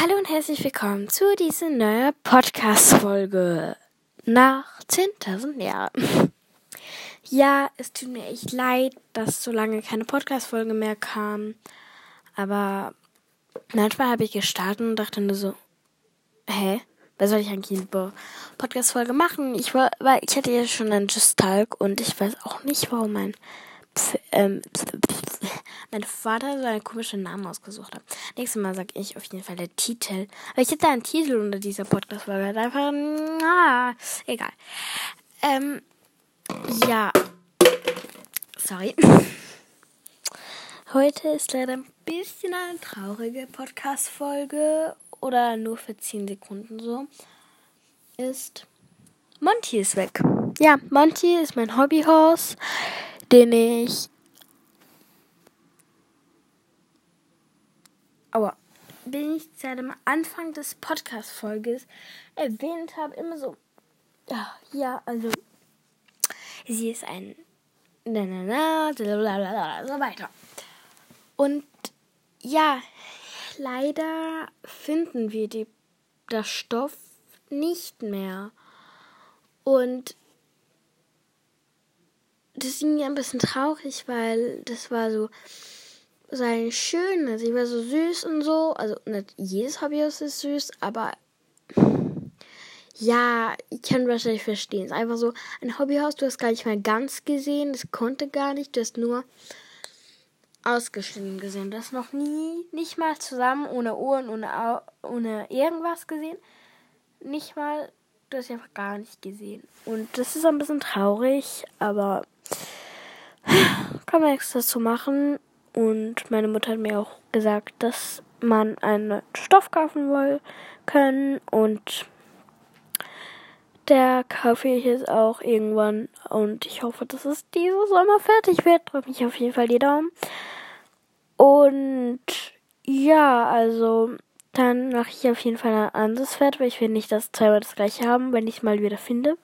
Hallo und herzlich willkommen zu dieser neuen Podcast-Folge nach 10.000 Jahren. Ja, es tut mir echt leid, dass so lange keine Podcast-Folge mehr kam. Aber manchmal habe ich gestartet und dachte nur so, hä? Was soll ich eigentlich eine Podcast-Folge machen? Ich war, weil ich hatte ja schon einen Just Talk und ich weiß auch nicht, warum mein ähm, mein Vater so einen komischen Namen ausgesucht hat. Nächstes Mal sage ich auf jeden Fall der Titel. Aber ich hätte einen Titel unter dieser Podcast-Folge. Einfach, na, egal. Ähm, ja. Sorry. Heute ist leider ein bisschen eine traurige Podcast-Folge. Oder nur für 10 Sekunden so. Ist Monty ist weg. Ja, Monty ist mein Hobbyhorse den ich. Aber bin ich seit dem Anfang des Podcast-Folges erwähnt habe, immer so. Ja, also. Sie ist ein. Na, na, na, so weiter. Und ja, leider finden wir die, das Stoff nicht mehr. Und das ist irgendwie ein bisschen traurig, weil das war so sein Schönes. Ich war so süß und so. Also nicht jedes Hobbyhaus ist süß, aber ja, ich kann wahrscheinlich verstehen. Es ist einfach so ein Hobbyhaus, du hast gar nicht mal ganz gesehen, das konnte gar nicht, du hast nur ausgeschnitten gesehen. Du hast noch nie, nicht mal zusammen, ohne Ohren, ohne, ohne irgendwas gesehen. Nicht mal, du hast einfach gar nicht gesehen. Und das ist ein bisschen traurig, aber kann man nichts dazu machen. Und meine Mutter hat mir auch gesagt, dass man einen Stoff kaufen will können und der kaufe ich jetzt auch irgendwann und ich hoffe, dass es dieses Sommer fertig wird. Drücke mich auf jeden Fall die Daumen. Und ja, also dann mache ich auf jeden Fall ein anderes Pferd, weil ich will nicht das zweimal das gleiche haben, wenn ich es mal wieder finde.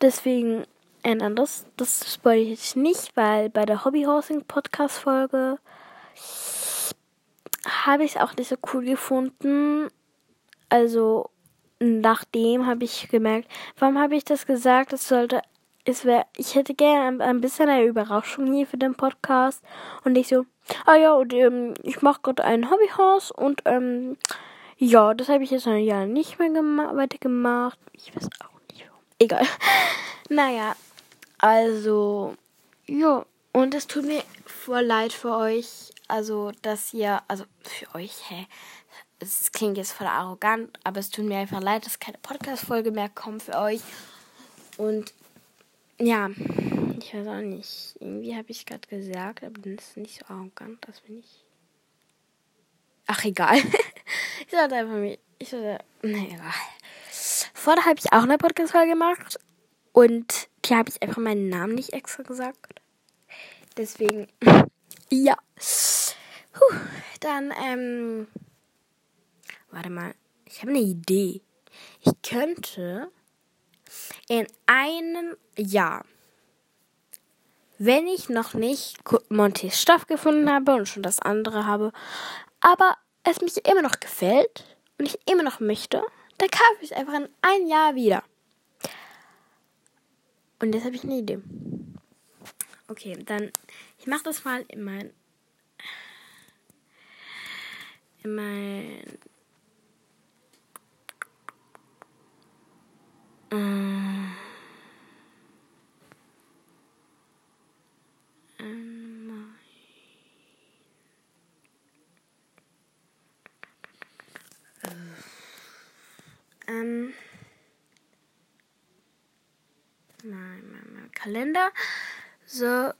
Deswegen ein anderes. Das spoilere ich jetzt nicht, weil bei der Hobbyhousing Podcast Folge habe ich es auch nicht so cool gefunden. Also nachdem habe ich gemerkt, warum habe ich das gesagt? Es sollte, es wäre, ich hätte gerne ein, ein, bisschen eine Überraschung hier für den Podcast und ich so, ah ja, und ähm, ich mache gerade ein Hobbyhaus und ähm, ja, das habe ich jetzt ein Jahr nicht mehr weitergemacht. Ich weiß auch nicht warum. Egal. naja, also, ja. Und es tut mir voll leid für euch. Also, dass ihr, also für euch, hä? Es klingt jetzt voll arrogant, aber es tut mir einfach leid, dass keine Podcast-Folge mehr kommt für euch. Und ja, ich weiß auch nicht. Irgendwie habe ich gerade gesagt, aber das ist nicht so arrogant, das bin ich. Ach, egal. ich sollte einfach mich. Ich sollte. Ne, egal. Vorher habe ich auch eine Podcast-Folge gemacht. Und hier habe ich einfach meinen Namen nicht extra gesagt. Deswegen, ja. Puh, dann, ähm, warte mal. Ich habe eine Idee. Ich könnte in einem Jahr, wenn ich noch nicht Montys Stoff gefunden habe und schon das andere habe, aber es mich immer noch gefällt und ich immer noch möchte, dann kaufe ich es einfach in ein Jahr wieder. Und jetzt habe ich eine Idee. Okay, dann ich mache das mal in mein in mein äh, ähm mein, mein, mein Kalender. So.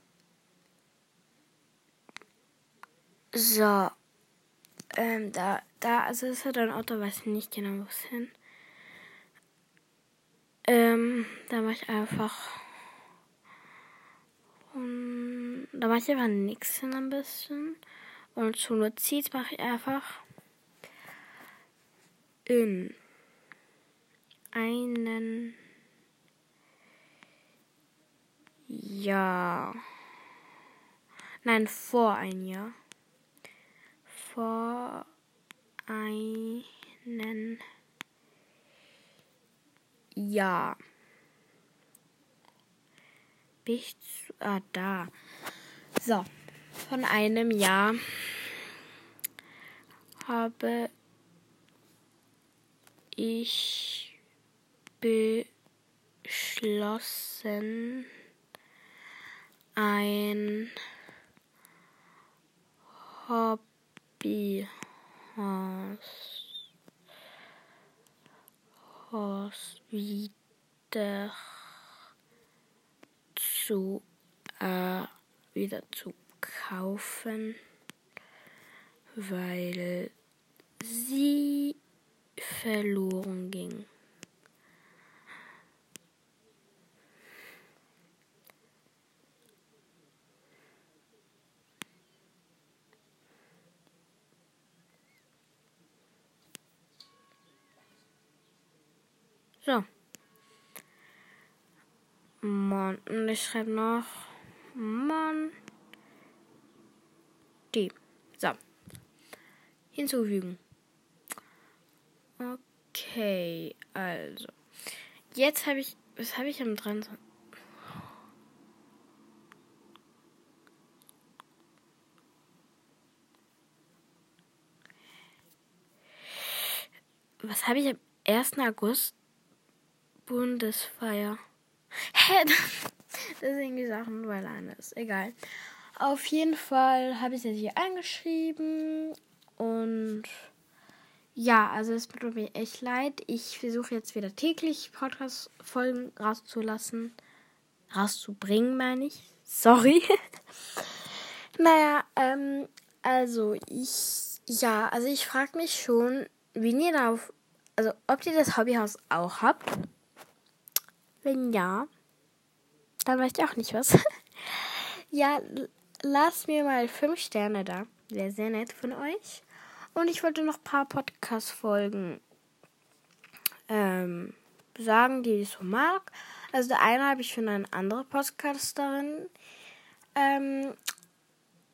So. Ähm, da, da, also ist halt ein Auto, weiß ich nicht genau, wo es hin. Ähm, da mache ich einfach. Und da mache ich einfach nichts hin ein bisschen. Und zu Notiz mache ich einfach in einen Ja. Nein, vor ein Jahr. Vor einen Jahr. Bis zu, ah, da. So, von einem Jahr habe ich beschlossen, ein Hobby Haus wieder zu äh, wieder zu kaufen, weil sie verloren ging. So. Mann. Und ich schreibe noch Mann. Die. So. Hinzufügen. Okay, also. Jetzt habe ich. Was habe ich am 23. Was habe ich am 1. August? Bundesfeier. Hä? Das sind irgendwie Sachen, weil ist. Egal. Auf jeden Fall habe ich es hier eingeschrieben. Und ja, also es tut mir echt leid. Ich versuche jetzt wieder täglich Podcast-Folgen rauszulassen. Rauszubringen, meine ich. Sorry. naja, ähm, also ich, ja, also ich frage mich schon, wie ihr darauf, also ob ihr das Hobbyhaus auch habt. Wenn ja, dann weiß ich auch nicht was. ja, lasst mir mal fünf Sterne da. Wäre sehr nett von euch. Und ich wollte noch ein paar Podcast-Folgen ähm, sagen, die ich so mag. Also der eine habe ich von einer anderen Podcasterin. Ähm,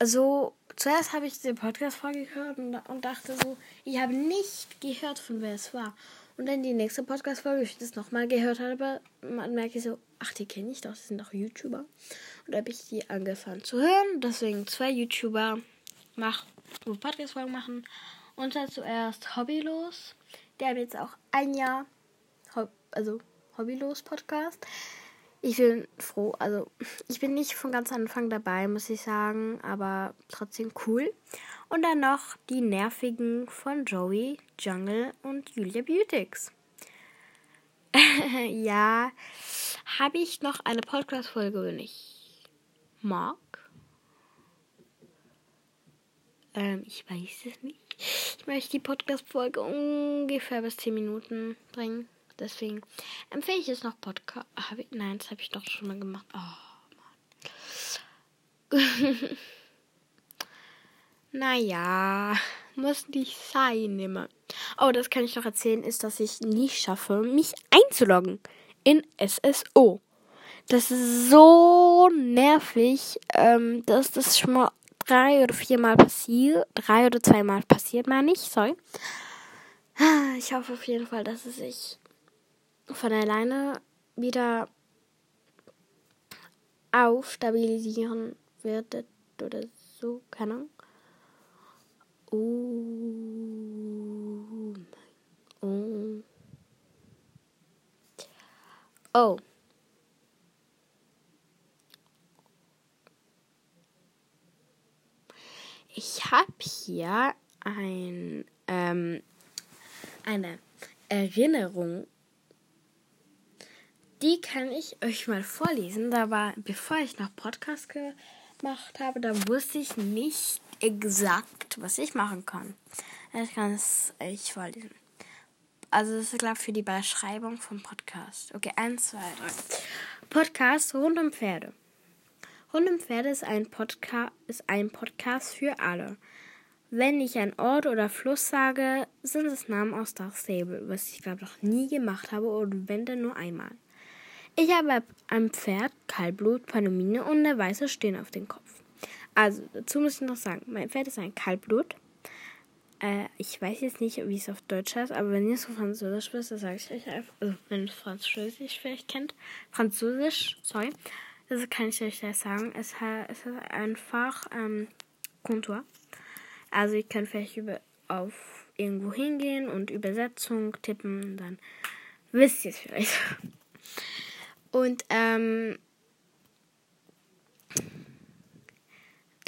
so, zuerst habe ich die Podcast-Folge gehört und, und dachte so, ich habe nicht gehört, von wer es war. Und dann die nächste Podcast-Folge, ich das nochmal gehört habe, man merke ich so, ach, die kenne ich doch, das sind doch YouTuber. Und da habe ich die angefangen zu hören. Deswegen zwei YouTuber mach, Podcast-Folgen machen. Und dann zuerst Hobbylos. Der hat jetzt auch ein Jahr, also Hobbylos Podcast. Ich bin froh, also ich bin nicht von ganz Anfang dabei, muss ich sagen, aber trotzdem cool. Und dann noch die nervigen von Joey, Jungle und Julia Beautix. ja, habe ich noch eine Podcast-Folge, wenn ich mag? Ähm, ich weiß es nicht. Ich möchte die Podcast-Folge ungefähr bis 10 Minuten bringen. Deswegen empfehle ich es noch Podcast. Nein, das habe ich doch schon mal gemacht. Oh, Mann. Naja, muss nicht sein immer. Oh, das kann ich noch erzählen, ist, dass ich nie schaffe, mich einzuloggen in SSO. Das ist so nervig, ähm, dass das schon mal drei oder viermal passiert. Drei oder zweimal passiert, meine ich, sorry. Ich hoffe auf jeden Fall, dass es sich von alleine wieder aufstabilisieren wird oder so, keine Ahnung. Oh. Oh. Oh. Ich habe hier ein, ähm, eine Erinnerung. Die kann ich euch mal vorlesen. Da war, bevor ich noch Podcast gemacht habe, da wusste ich nicht, exakt, was ich machen kann. Ich kann es euch vorlesen. Also das ist, glaube ich, für die Beschreibung vom Podcast. Okay, eins, zwei, drei. Podcast rund um Pferde. Rund um Pferde ist ein, Podca ist ein Podcast für alle. Wenn ich ein Ort oder Fluss sage, sind es Namen aus Dark Stable, was ich glaube noch nie gemacht habe oder wenn dann nur einmal. Ich habe ein Pferd, Kaltblut, Panomine und eine weiße Stirn auf dem Kopf. Also, dazu muss ich noch sagen, mein Pferd ist ein Kaltblut. Äh, ich weiß jetzt nicht, wie es auf Deutsch heißt, aber wenn ihr es auf Französisch wisst, dann sage ich euch einfach. Also, wenn ihr Französisch vielleicht kennt. Französisch, sorry. Das kann ich euch gleich sagen. Es, es ist einfach ähm, Kontur. Also, ihr könnt vielleicht über, auf irgendwo hingehen und Übersetzung tippen. Dann wisst ihr es vielleicht. Und, ähm,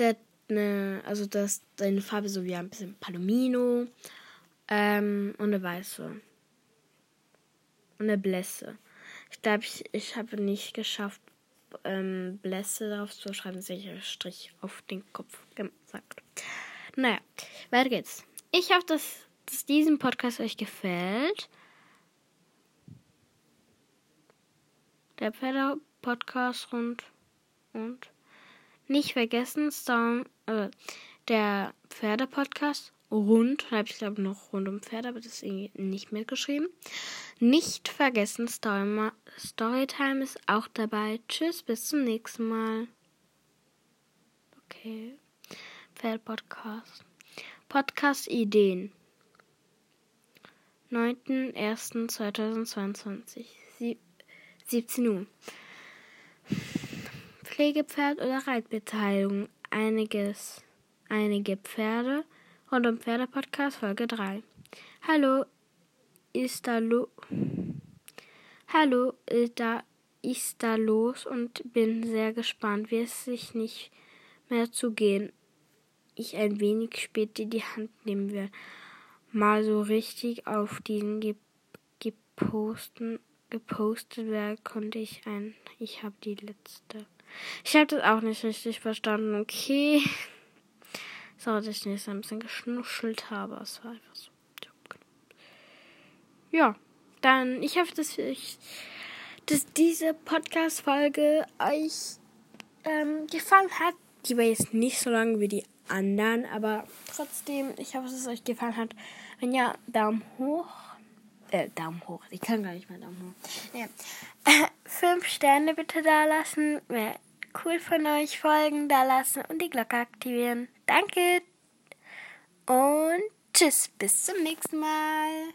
der eine, also das deine Farbe so wie ein bisschen Palomino ähm, und eine weiße und eine Blässe. Ich glaube, ich, ich habe nicht geschafft, ähm, Blässe darauf zu schreiben, sicher Strich auf den Kopf gesagt. Naja, weiter geht's. Ich hoffe, dass, dass diesen Podcast euch gefällt. Der Pferde-Podcast rund und nicht vergessen, Storm, äh, der Pferde-Podcast rund, habe ich glaube noch rund um Pferde, aber das ist irgendwie nicht mitgeschrieben. Nicht vergessen, Story Storytime ist auch dabei. Tschüss, bis zum nächsten Mal. Okay. Pferd-Podcast. Podcast-Ideen. 9.01.2022. 17 Uhr. Pflegepferd oder Reitbeteiligung. Einiges, einige Pferde. Rund um Pferde-Podcast Folge 3. Hallo, ist da lo Hallo, da ist da los und bin sehr gespannt, wie es sich nicht mehr zugehen. Ich ein wenig später die Hand nehmen werde. Mal so richtig auf diesen geposten, gepostet werden konnte ich ein. Ich habe die letzte. Ich habe das auch nicht richtig verstanden. Okay. So, dass ich nicht so ein bisschen geschnuschelt habe. Es war einfach so. Ja, dann, ich hoffe, dass, ich, dass diese Podcast-Folge euch ähm, gefallen hat. Die war jetzt nicht so lang wie die anderen, aber trotzdem, ich hoffe, dass es euch gefallen hat. Wenn ja, Daumen hoch. Äh, Daumen hoch. Ich kann gar nicht mal Daumen hoch. Ja. Fünf Sterne bitte da lassen. Wäre cool von euch. Folgen da lassen und die Glocke aktivieren. Danke. Und tschüss. Bis zum nächsten Mal.